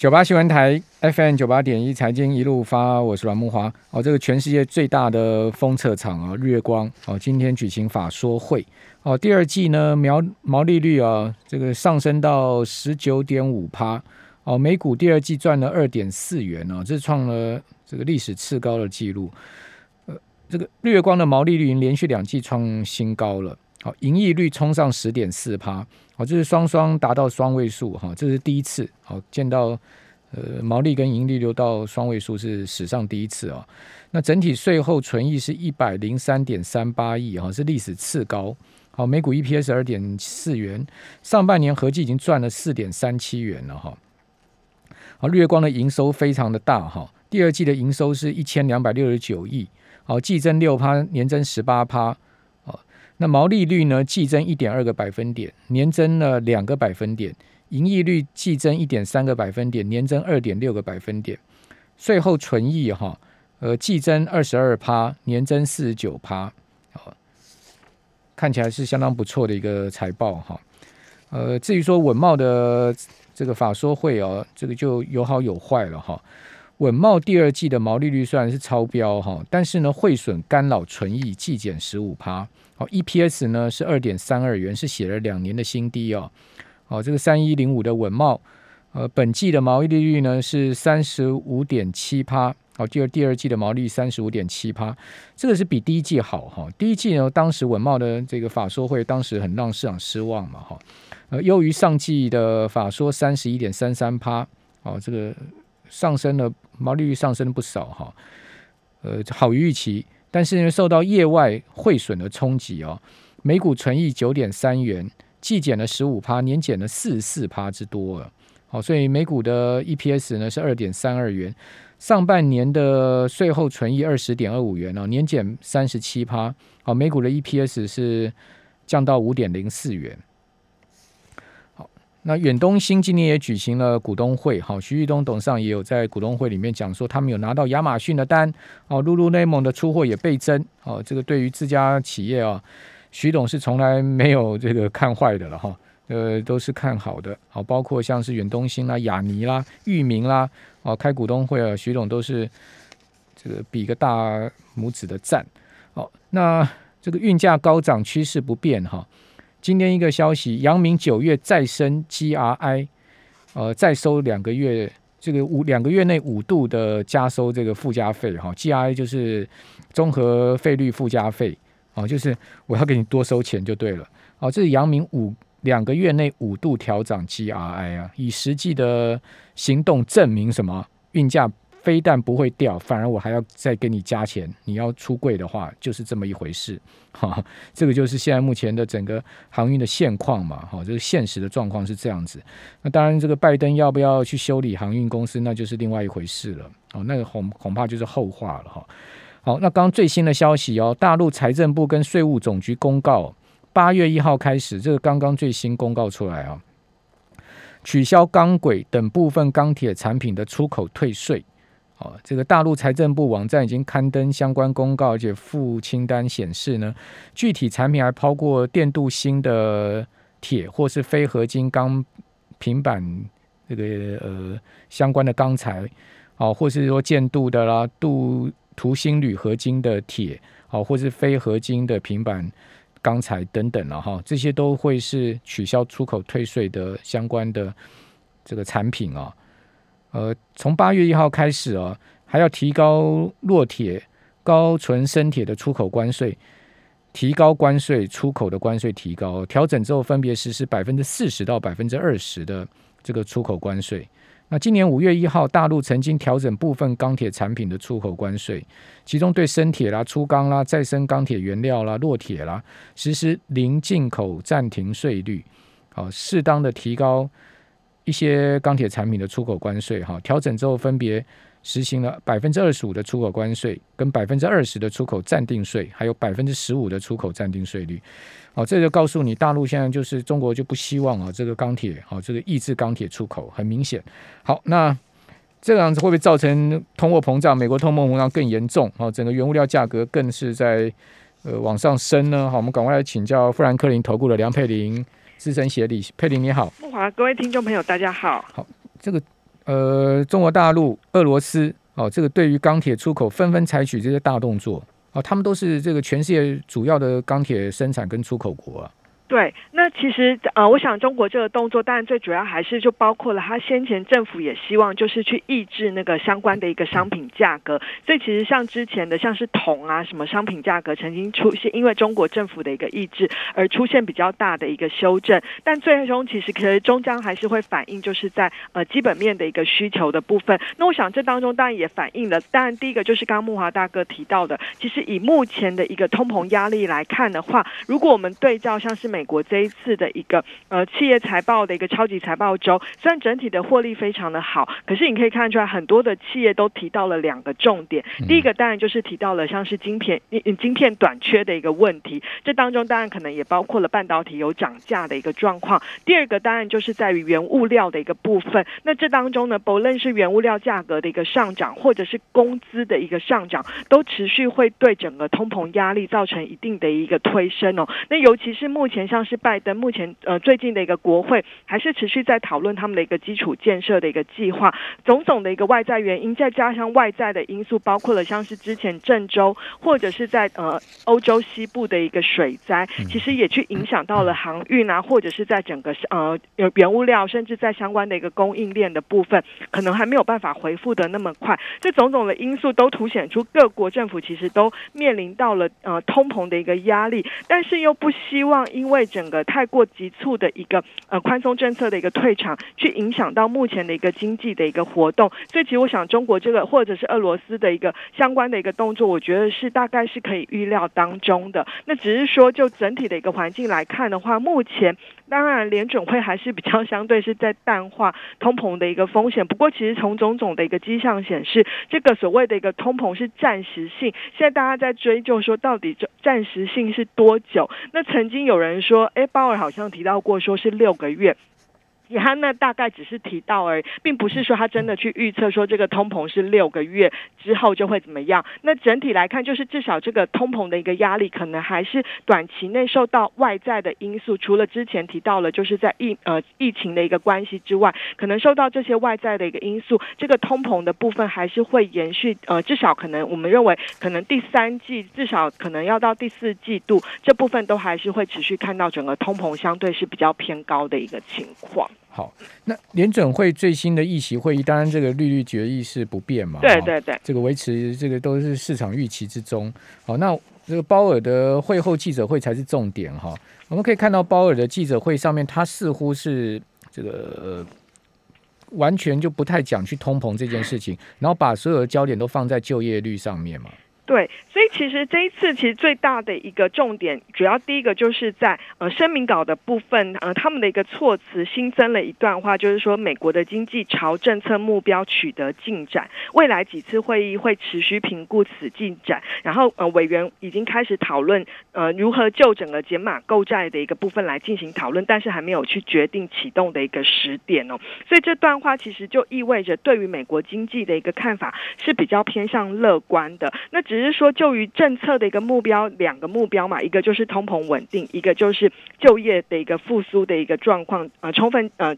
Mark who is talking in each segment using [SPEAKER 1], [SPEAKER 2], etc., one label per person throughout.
[SPEAKER 1] 九八新闻台 FM 九八点一财经一路发，我是阮木华。哦，这个全世界最大的封测厂啊，日月光哦，今天举行法说会哦。第二季呢，毛毛利率啊，这个上升到十九点五趴哦。每股第二季赚了二点四元哦，这创了这个历史次高的记录。呃，这个日月光的毛利率连续两季创新高了。好，盈利率冲上十点四趴。好，这是双双达到双位数哈，这是第一次好见到呃毛利跟盈利流到双位数是史上第一次啊。那整体税后存益是一百零三点三八亿哈，是历史次高。好，每股 EPS 二点四元，上半年合计已经赚了四点三七元了哈。好，绿月光的营收非常的大哈，第二季的营收是一千两百六十九亿，好，季增六趴，年增十八趴。那毛利率呢？季增一点二个百分点，年增了两个百分点；盈利率季增一点三个百分点，年增二点六个百分点。税后纯益哈，呃，季增二十二趴，年增四十九趴。好，看起来是相当不错的一个财报哈。呃，至于说稳茂的这个法说会哦，这个就有好有坏了哈。稳茂第二季的毛利率虽然是超标哈，但是呢，汇损干扰纯益季减十五趴。好，EPS 呢是二点三二元，是写了两年的新低哦。好，这个三一零五的稳茂，呃，本季的毛利率呢是三十五点七趴。好，第二第二季的毛利三十五点七趴，这个是比第一季好哈。第一季呢，当时稳茂的这个法说会，当时很让市场失望嘛哈。呃，优于上季的法说三十一点三三趴。哦，这个上升了，毛利率上升了不少哈。呃，好于预期。但是因为受到业外汇损的冲击哦，每股存益九点三元，季减了十五趴，年减了四十四趴之多了。好，所以每股的 EPS 呢是二点三二元，上半年的税后存益二十点二五元哦，年减三十七趴。好，每股的 EPS 是降到五点零四元。那远东新今年也举行了股东会，好，徐玉东董事长也有在股东会里面讲说，他们有拿到亚马逊的单，哦，露露内蒙的出货也倍增，哦，这个对于自家企业啊，徐董是从来没有这个看坏的了哈，呃，都是看好的，好，包括像是远东新啦、雅尼啦、裕民啦，哦，开股东会啊，徐董都是这个比个大拇指的赞，哦，那这个运价高涨趋势不变哈。今天一个消息，阳明九月再升 GRI，呃，再收两个月，这个五两个月内五度的加收这个附加费哈，GRI 就是综合费率附加费，哦，就是我要给你多收钱就对了，哦，这是阳明五两个月内五度调涨 GRI 啊，以实际的行动证明什么运价。非但不会掉，反而我还要再给你加钱。你要出柜的话，就是这么一回事。哈，这个就是现在目前的整个航运的现况嘛。哈，这个现实的状况是这样子。那当然，这个拜登要不要去修理航运公司，那就是另外一回事了。哦，那个恐恐怕就是后话了。哈，好，那刚最新的消息哦，大陆财政部跟税务总局公告，八月一号开始，这个刚刚最新公告出来啊，取消钢轨等部分钢铁产品的出口退税。哦，这个大陆财政部网站已经刊登相关公告，而且附清单显示呢，具体产品还包括电镀锌的铁或是非合金钢平板这个呃相关的钢材，哦，或是说建镀的啦，镀涂锌铝合金的铁，哦，或是非合金的平板钢材等等了哈，这些都会是取消出口退税的相关的这个产品啊。呃，从八月一号开始啊，还要提高弱铁、高纯生铁的出口关税，提高关税，出口的关税提高，调整之后分别实施百分之四十到百分之二十的这个出口关税。那今年五月一号，大陆曾经调整部分钢铁产品的出口关税，其中对生铁啦、粗钢啦、再生钢铁原料啦、弱铁啦，实施零进口暂停税率，好，适当的提高。一些钢铁产品的出口关税，哈，调整之后分别实行了百分之二十五的出口关税，跟百分之二十的出口暂定税，还有百分之十五的出口暂定税率。好，这就告诉你，大陆现在就是中国就不希望啊，这个钢铁，好，这个抑制钢铁出口，很明显。好，那这样子会不会造成通货膨胀？美国通货膨胀更严重，好，整个原物料价格更是在呃往上升呢？好，我们赶快来请教富兰克林投顾的梁佩玲。资深协理佩玲你好，
[SPEAKER 2] 木华，各位听众朋友大家好。
[SPEAKER 1] 好，这个呃，中国大陆、俄罗斯哦，这个对于钢铁出口纷纷采取这些大动作哦，他们都是这个全世界主要的钢铁生产跟出口国啊。
[SPEAKER 2] 对，那其实呃，我想中国这个动作，当然最主要还是就包括了，他先前政府也希望就是去抑制那个相关的一个商品价格，所以其实像之前的像是铜啊什么商品价格曾经出现，因为中国政府的一个抑制而出现比较大的一个修正，但最终其实可是终将还是会反映就是在呃基本面的一个需求的部分。那我想这当中当然也反映了，当然第一个就是刚木华大哥提到的，其实以目前的一个通膨压力来看的话，如果我们对照像是美美国这一次的一个呃企业财报的一个超级财报周，虽然整体的获利非常的好，可是你可以看出来很多的企业都提到了两个重点。第一个当然就是提到了像是晶片晶片短缺的一个问题，这当中当然可能也包括了半导体有涨价的一个状况。第二个当然就是在于原物料的一个部分，那这当中呢，不论是原物料价格的一个上涨，或者是工资的一个上涨，都持续会对整个通膨压力造成一定的一个推升哦。那尤其是目前。像是拜登目前呃最近的一个国会还是持续在讨论他们的一个基础建设的一个计划，种种的一个外在原因，再加上外在的因素，包括了像是之前郑州或者是在呃欧洲西部的一个水灾，其实也去影响到了航运啊，或者是在整个呃原物料，甚至在相关的一个供应链的部分，可能还没有办法回复的那么快。这种种的因素都凸显出各国政府其实都面临到了呃通膨的一个压力，但是又不希望因为整个太过急促的一个呃宽松政策的一个退场，去影响到目前的一个经济的一个活动，所以其实我想中国这个或者是俄罗斯的一个相关的一个动作，我觉得是大概是可以预料当中的。那只是说就整体的一个环境来看的话，目前。当然，联准会还是比较相对是在淡化通膨的一个风险。不过，其实从种种的一个迹象显示，这个所谓的一个通膨是暂时性。现在大家在追究说，到底这暂时性是多久？那曾经有人说说，哎，鲍尔好像提到过，说是六个月。他那大概只是提到而已，并不是说他真的去预测说这个通膨是六个月之后就会怎么样。那整体来看，就是至少这个通膨的一个压力，可能还是短期内受到外在的因素，除了之前提到了就是在疫呃疫情的一个关系之外，可能受到这些外在的一个因素，这个通膨的部分还是会延续。呃，至少可能我们认为，可能第三季至少可能要到第四季度，这部分都还是会持续看到整个通膨相对是比较偏高的一个情况。
[SPEAKER 1] 好，那联准会最新的议席会议，当然这个利率决议是不变嘛？
[SPEAKER 2] 对对对，
[SPEAKER 1] 这个维持这个都是市场预期之中。好，那这个鲍尔的会后记者会才是重点哈。我们可以看到鲍尔的记者会上面，他似乎是这个完全就不太讲去通膨这件事情，然后把所有的焦点都放在就业率上面嘛。
[SPEAKER 2] 对，所以其实这一次其实最大的一个重点，主要第一个就是在呃声明稿的部分，呃他们的一个措辞新增了一段话，就是说美国的经济朝政策目标取得进展，未来几次会议会持续评估此进展，然后呃委员已经开始讨论呃如何就整个减码购债的一个部分来进行讨论，但是还没有去决定启动的一个时点哦，所以这段话其实就意味着对于美国经济的一个看法是比较偏向乐观的，那只。只是说，就于政策的一个目标，两个目标嘛，一个就是通膨稳定，一个就是就业的一个复苏的一个状况，呃，充分呃。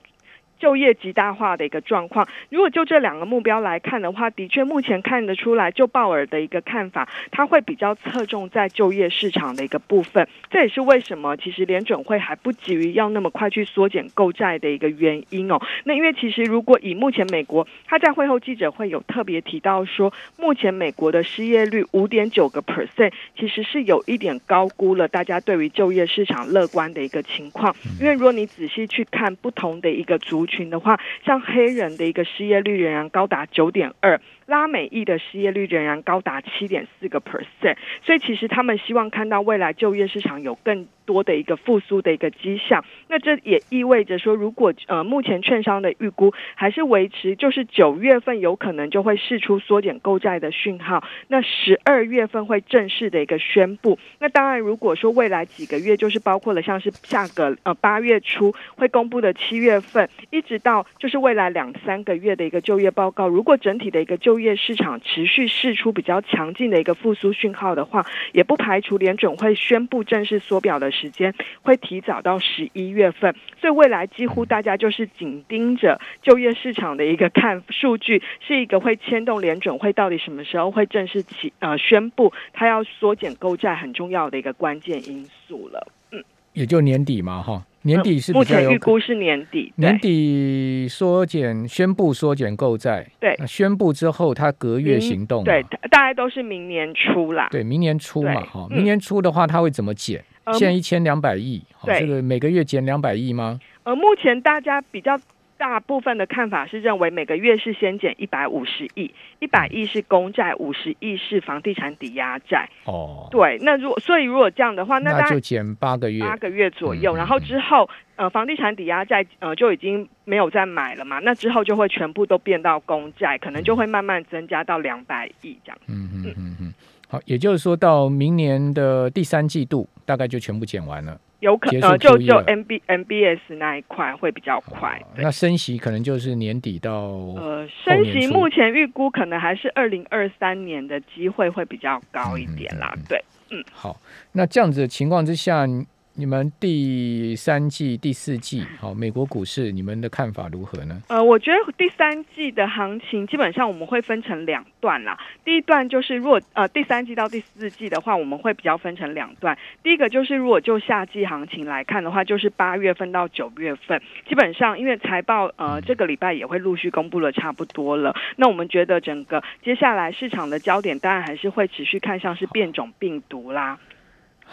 [SPEAKER 2] 就业极大化的一个状况，如果就这两个目标来看的话，的确目前看得出来，就鲍尔的一个看法，他会比较侧重在就业市场的一个部分。这也是为什么其实联准会还不急于要那么快去缩减购债的一个原因哦。那因为其实如果以目前美国，他在会后记者会有特别提到说，目前美国的失业率五点九个 percent，其实是有一点高估了大家对于就业市场乐观的一个情况。因为如果你仔细去看不同的一个族，群的话，像黑人的一个失业率仍然高达九点二。拉美裔的失业率仍然高达七点四个 percent，所以其实他们希望看到未来就业市场有更多的一个复苏的一个迹象。那这也意味着说，如果呃目前券商的预估还是维持，就是九月份有可能就会释出缩减购债的讯号，那十二月份会正式的一个宣布。那当然，如果说未来几个月，就是包括了像是下个呃八月初会公布的七月份，一直到就是未来两三个月的一个就业报告，如果整体的一个就业业市场持续释出比较强劲的一个复苏讯号的话，也不排除联准会宣布正式缩表的时间会提早到十一月份。所以未来几乎大家就是紧盯着就业市场的一个看数据，是一个会牵动联准会到底什么时候会正式起呃宣布它要缩减购债很重要的一个关键因素了。嗯，
[SPEAKER 1] 也就年底嘛，哈。年底是
[SPEAKER 2] 目前预估是年底，
[SPEAKER 1] 年底缩减宣布缩减购债，
[SPEAKER 2] 对，
[SPEAKER 1] 宣布之后他隔月行动，
[SPEAKER 2] 对，大概都是明年初啦，
[SPEAKER 1] 对，明年初嘛，哈，明年初的话他会怎么减？现在一千两百亿，这个每个月减两百亿吗？
[SPEAKER 2] 呃，目前大家比较。大部分的看法是认为每个月是先减一百五十亿，一百亿是公债，五十亿是房地产抵押债。
[SPEAKER 1] 哦，
[SPEAKER 2] 对，那如果所以如果这样的话，
[SPEAKER 1] 那就减八个月，
[SPEAKER 2] 八个月左右，然后之后呃房地产抵押债呃就已经没有再买了嘛，那之后就会全部都变到公债，可能就会慢慢增加到两百亿这样。
[SPEAKER 1] 嗯嗯。嗯嗯，好，也就是说到明年的第三季度，大概就全部减完了。
[SPEAKER 2] 有可能就就 M B M B S 那一块会比较快，
[SPEAKER 1] 那升息可能就是年底到
[SPEAKER 2] 呃升息目前预估可能还是二零二三年的机会会比较高一点啦，对，嗯，
[SPEAKER 1] 好，那这样子的情况之下。你们第三季、第四季，好，美国股市，你们的看法如何呢？
[SPEAKER 2] 呃，我觉得第三季的行情基本上我们会分成两段啦。第一段就是如果呃第三季到第四季的话，我们会比较分成两段。第一个就是如果就夏季行情来看的话，就是八月份到九月份，基本上因为财报呃这个礼拜也会陆续公布了差不多了。那我们觉得整个接下来市场的焦点当然还是会持续看像是变种病毒啦。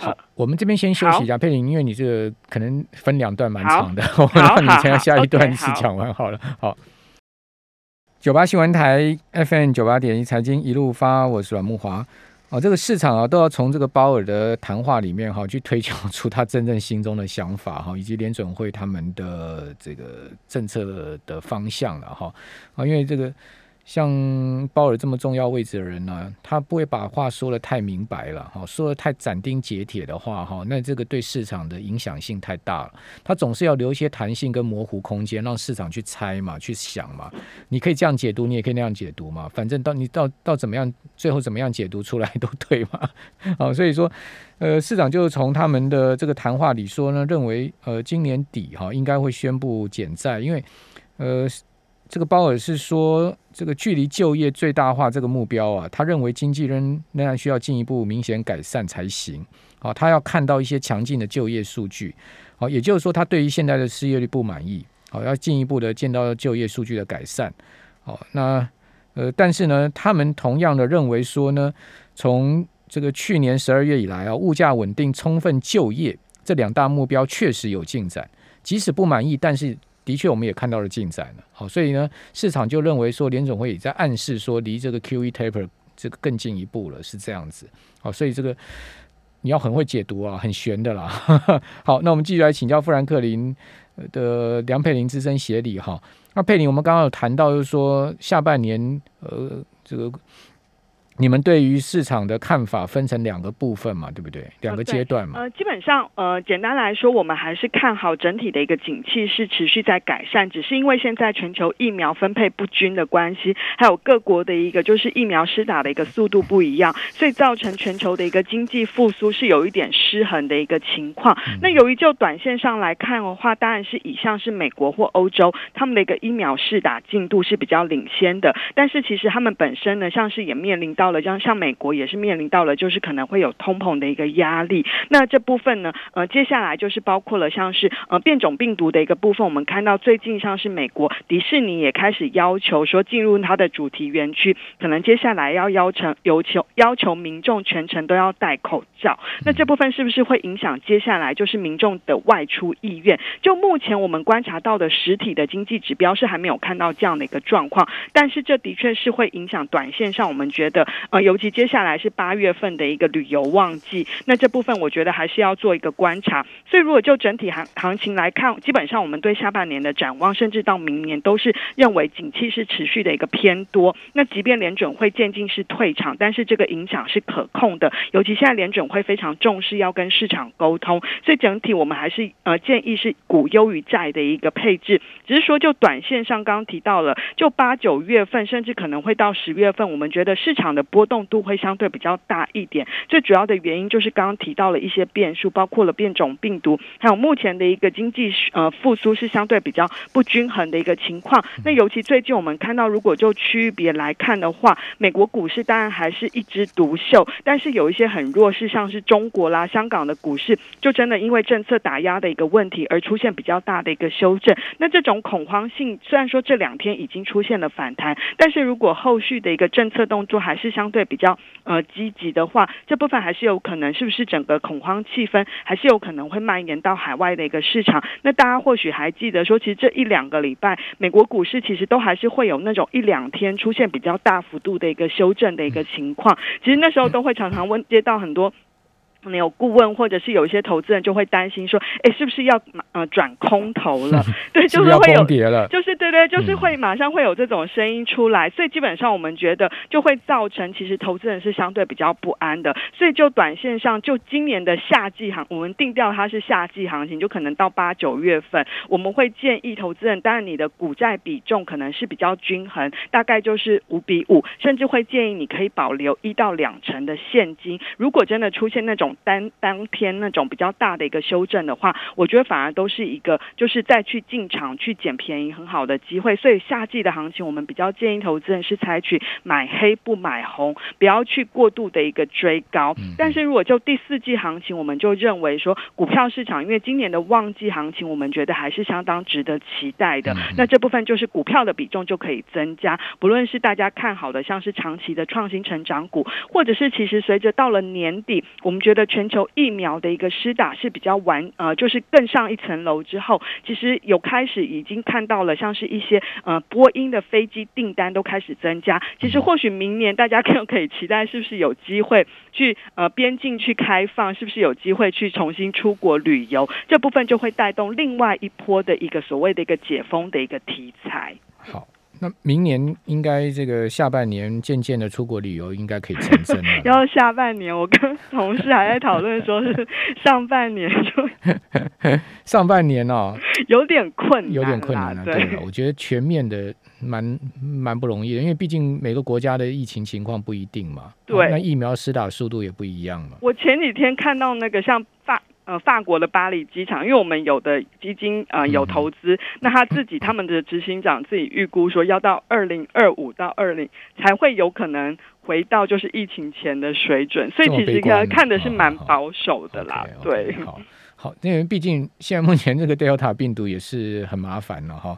[SPEAKER 1] 好，我们这边先休息一下，佩玲，因为你这个可能分两段蛮长的，我让你先下一段是讲完好了。好，九八新闻台 FM 九八点一财经一路发，我是阮木华。哦，这个市场啊，都要从这个鲍尔的谈话里面哈，去推敲出他真正心中的想法哈，以及联准会他们的这个政策的方向了哈。啊，因为这个。像鲍尔这么重要位置的人呢，他不会把话说的太明白了，哈，说的太斩钉截铁的话，哈，那这个对市场的影响性太大了。他总是要留一些弹性跟模糊空间，让市场去猜嘛，去想嘛。你可以这样解读，你也可以那样解读嘛。反正到你到到怎么样，最后怎么样解读出来都对嘛。好，所以说，呃，市场就从他们的这个谈话里说呢，认为呃今年底哈应该会宣布减债，因为呃。这个鲍尔是说，这个距离就业最大化这个目标啊，他认为经济仍仍然需要进一步明显改善才行。好，他要看到一些强劲的就业数据。好，也就是说，他对于现在的失业率不满意。好，要进一步的见到就业数据的改善。好，那呃，但是呢，他们同样的认为说呢，从这个去年十二月以来啊，物价稳定、充分就业这两大目标确实有进展。即使不满意，但是。的确，我们也看到了进展了。好，所以呢，市场就认为说，联总会也在暗示说，离这个 Q E taper 这个更进一步了，是这样子。好，所以这个你要很会解读啊，很悬的啦。好，那我们继续来请教富兰克林的梁佩玲资深协理哈。那佩玲，我们刚刚有谈到，就是说下半年呃，这个。你们对于市场的看法分成两个部分嘛，对不对？两个阶段嘛。
[SPEAKER 2] 呃，基本上，呃，简单来说，我们还是看好整体的一个景气是持续在改善，只是因为现在全球疫苗分配不均的关系，还有各国的一个就是疫苗施打的一个速度不一样，所以造成全球的一个经济复苏是有一点失衡的一个情况。那由于就短线上来看的话，当然是以上是美国或欧洲他们的一个疫苗施打进度是比较领先的，但是其实他们本身呢，像是也面临到。了，像像美国也是面临到了，就是可能会有通膨的一个压力。那这部分呢，呃，接下来就是包括了像是呃变种病毒的一个部分。我们看到最近像是美国迪士尼也开始要求说，进入它的主题园区，可能接下来要要求要求要求民众全程都要戴口罩。那这部分是不是会影响接下来就是民众的外出意愿？就目前我们观察到的实体的经济指标是还没有看到这样的一个状况，但是这的确是会影响短线上我们觉得。呃，尤其接下来是八月份的一个旅游旺季，那这部分我觉得还是要做一个观察。所以如果就整体行行情来看，基本上我们对下半年的展望，甚至到明年都是认为景气是持续的一个偏多。那即便联准会渐进式退场，但是这个影响是可控的。尤其现在联准会非常重视要跟市场沟通，所以整体我们还是呃建议是股优于债的一个配置。只是说就短线上刚刚提到了，就八九月份甚至可能会到十月份，我们觉得市场的波动度会相对比较大一点。最主要的原因就是刚刚提到了一些变数，包括了变种病毒，还有目前的一个经济呃复苏是相对比较不均衡的一个情况。那尤其最近我们看到，如果就区域别来看的话，美国股市当然还是一枝独秀，但是有一些很弱势，像是中国啦、香港的股市，就真的因为政策打压的一个问题而出现比较大的一个修正。那这种恐慌性虽然说这两天已经出现了反弹，但是如果后续的一个政策动作还是相对比较呃积极的话，这部分还是有可能是不是整个恐慌气氛还是有可能会蔓延到海外的一个市场？那大家或许还记得说，其实这一两个礼拜，美国股市其实都还是会有那种一两天出现比较大幅度的一个修正的一个情况。其实那时候都会常常问接到很多。可能有顾问或者是有一些投资人就会担心说，哎，是不是要呃转空头了？对，就是会有，就是对对，就是会马上会有这种声音出来。所以基本上我们觉得就会造成，其实投资人是相对比较不安的。所以就短线上，就今年的夏季行，我们定调它是夏季行情，就可能到八九月份，我们会建议投资人，当然你的股债比重可能是比较均衡，大概就是五比五，甚至会建议你可以保留一到两成的现金。如果真的出现那种当当天那种比较大的一个修正的话，我觉得反而都是一个就是再去进场去捡便宜很好的机会。所以夏季的行情，我们比较建议投资人是采取买黑不买红，不要去过度的一个追高。但是如果就第四季行情，我们就认为说股票市场，因为今年的旺季行情，我们觉得还是相当值得期待的。那这部分就是股票的比重就可以增加，不论是大家看好的像是长期的创新成长股，或者是其实随着到了年底，我们觉得全球疫苗的一个施打是比较完呃，就是更上一层楼之后，其实有开始已经看到了，像是一些呃波音的飞机订单都开始增加。其实或许明年大家更可以期待，是不是有机会去呃边境去开放，是不是有机会去重新出国旅游？这部分就会带动另外一波的一个所谓的一个解封的一个题材。
[SPEAKER 1] 好。那明年应该这个下半年渐渐的出国旅游应该可以成真了。
[SPEAKER 2] 然后下半年，我跟同事还在讨论说是上半年就
[SPEAKER 1] 上半年哦，
[SPEAKER 2] 有点困难，
[SPEAKER 1] 有点困难了。对，我觉得全面的蛮蛮不容易的，因为毕竟每个国家的疫情情况不一定嘛。
[SPEAKER 2] 对，
[SPEAKER 1] 那疫苗施打速度也不一样嘛。
[SPEAKER 2] 我前几天看到那个像法。呃，法国的巴黎机场，因为我们有的基金呃有投资，那他自己他们的执行长自己预估说，要到二零二五到二零才会有可能回到就是疫情前的水准，所以其实看看的是蛮保守的啦。对，
[SPEAKER 1] 好，好，因为毕竟现在目前这个 Delta 病毒也是很麻烦了哈。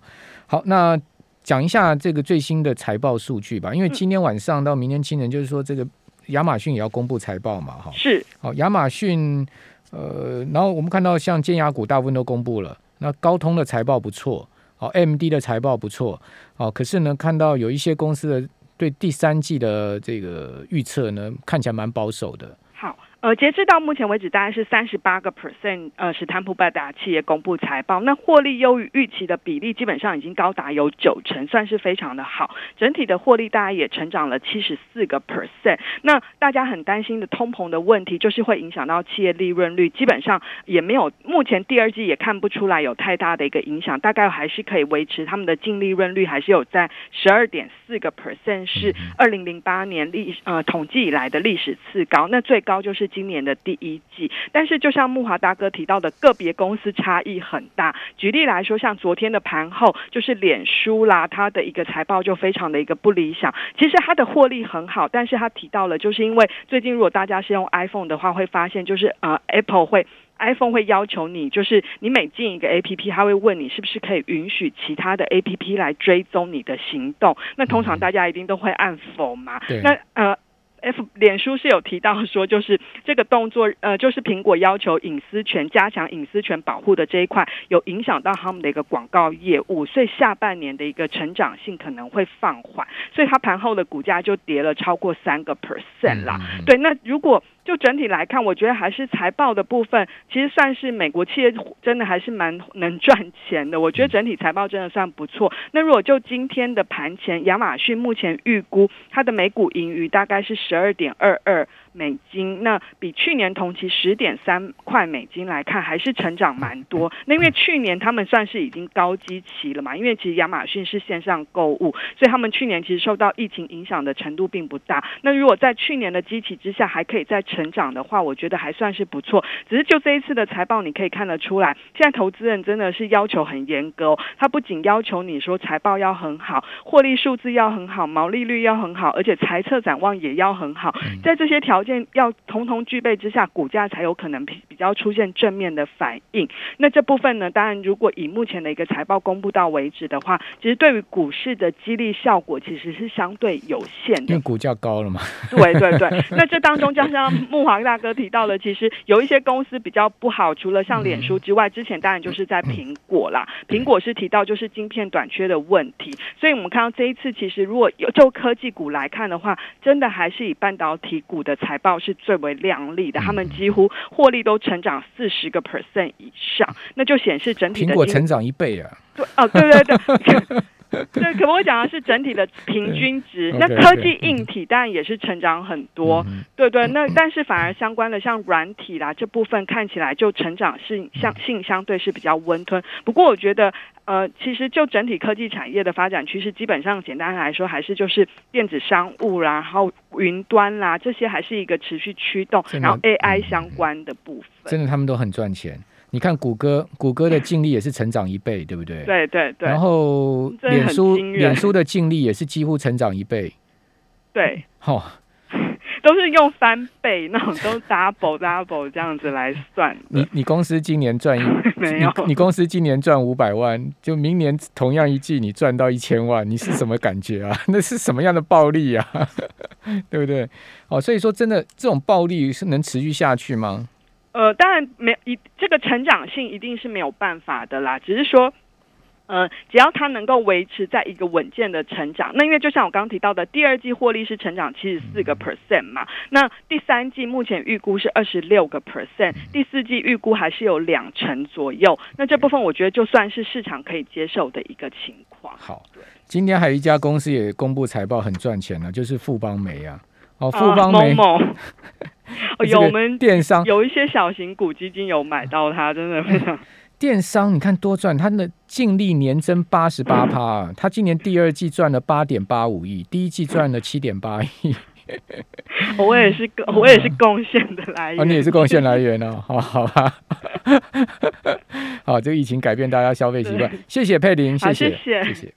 [SPEAKER 1] 好，那讲一下这个最新的财报数据吧，因为今天晚上到明天清晨，就是说这个亚马逊也要公布财报嘛，哈，
[SPEAKER 2] 是，
[SPEAKER 1] 好，亚马逊。呃，然后我们看到像尖牙股大部分都公布了，那高通的财报不错，哦，M D 的财报不错，哦，可是呢，看到有一些公司的对第三季的这个预测呢，看起来蛮保守的。
[SPEAKER 2] 好呃，截至到目前为止，大概是三十八个 percent。呃，是坦普百达企业公布财报，那获利优于预期的比例基本上已经高达有九成，算是非常的好。整体的获利大概也成长了七十四个 percent。那大家很担心的通膨的问题，就是会影响到企业利润率，基本上也没有，目前第二季也看不出来有太大的一个影响，大概还是可以维持他们的净利润率，还是有在十二点四个 percent，是二零零八年历呃统计以来的历史次高。那最高就是。今年的第一季，但是就像木华大哥提到的，个别公司差异很大。举例来说，像昨天的盘后，就是脸书啦，它的一个财报就非常的一个不理想。其实它的获利很好，但是他提到了，就是因为最近如果大家是用 iPhone 的话，会发现就是呃，Apple 会 iPhone 会要求你，就是你每进一个 APP，他会问你是不是可以允许其他的 APP 来追踪你的行动。那通常大家一定都会按否嘛？那呃。F 脸书是有提到说，就是这个动作，呃，就是苹果要求隐私权加强隐私权保护的这一块，有影响到他们的一个广告业务，所以下半年的一个成长性可能会放缓，所以它盘后的股价就跌了超过三个 percent 啦。对，那如果就整体来看，我觉得还是财报的部分，其实算是美国企业真的还是蛮 能赚钱的。我觉得整体财报真的算不错。那如果就今天的盘前，亚马逊目前预估它的每股盈余大概是十二点二二。美金，那比去年同期十点三块美金来看，还是成长蛮多。那因为去年他们算是已经高基期了嘛，因为其实亚马逊是线上购物，所以他们去年其实受到疫情影响的程度并不大。那如果在去年的基期之下还可以再成长的话，我觉得还算是不错。只是就这一次的财报，你可以看得出来，现在投资人真的是要求很严格。他不仅要求你说财报要很好，获利数字要很好，毛利率要很好，而且财测展望也要很好。在这些条件要统统具备之下，股价才有可能比比较出现正面的反应。那这部分呢，当然如果以目前的一个财报公布到为止的话，其实对于股市的激励效果其实是相对有限的，
[SPEAKER 1] 因为股价高了嘛。
[SPEAKER 2] 对对对，那这当中加上木华大哥提到了，其实有一些公司比较不好，除了像脸书之外，之前当然就是在苹果啦。苹果是提到就是晶片短缺的问题，所以我们看到这一次其实如果有就科技股来看的话，真的还是以半导体股的财报是最为亮丽的，他们几乎获利都成长四十个 percent 以上，那就显示整体
[SPEAKER 1] 苹果成长一倍啊！
[SPEAKER 2] 对哦，对对对。对，可不可以讲的是整体的平均值？那科技硬体当然也是成长很多，对对。那但是反而相关的像软体啦这部分看起来就成长是相性相对是比较温吞。不过我觉得，呃，其实就整体科技产业的发展趋势，基本上简单来说还是就是电子商务啦，然后云端啦这些还是一个持续驱动，然后 AI 相关的部分，
[SPEAKER 1] 真的他们都很赚钱。你看谷歌，谷歌的净利也是成长一倍，对不对？
[SPEAKER 2] 对对对。
[SPEAKER 1] 然后脸书，脸书的净利也是几乎成长一倍。
[SPEAKER 2] 对。哦，都是用翻倍那种，都 double double 这样子来算。
[SPEAKER 1] 你你公司今年赚一
[SPEAKER 2] 没有？
[SPEAKER 1] 你公司今年赚五百万，就明年同样一季你赚到一千万，你是什么感觉啊？那是什么样的暴利啊？对不对？哦，所以说真的这种暴利是能持续下去吗？
[SPEAKER 2] 呃，当然没一这个成长性一定是没有办法的啦，只是说，呃，只要它能够维持在一个稳健的成长，那因为就像我刚刚提到的，第二季获利是成长七十四个 percent 嘛，那第三季目前预估是二十六个 percent，第四季预估还是有两成左右，那这部分我觉得就算是市场可以接受的一个情况。
[SPEAKER 1] 好，今天还有一家公司也公布财报很赚钱了，就是富邦煤啊，哦，富邦煤。
[SPEAKER 2] 有我们
[SPEAKER 1] 电商
[SPEAKER 2] 有一些小型股基金有买到它，真的非常。
[SPEAKER 1] 电商你看多赚，它的净利年增八十八 趴，它今年第二季赚了八点八五亿，第一季赚了七点八亿。
[SPEAKER 2] 我也是，我也是贡献的来源。
[SPEAKER 1] 哦，你也是贡献来源哦。好好吧。好，这个疫情改变大家消费习惯。谢谢佩玲，谢谢，
[SPEAKER 2] 谢
[SPEAKER 1] 谢谢。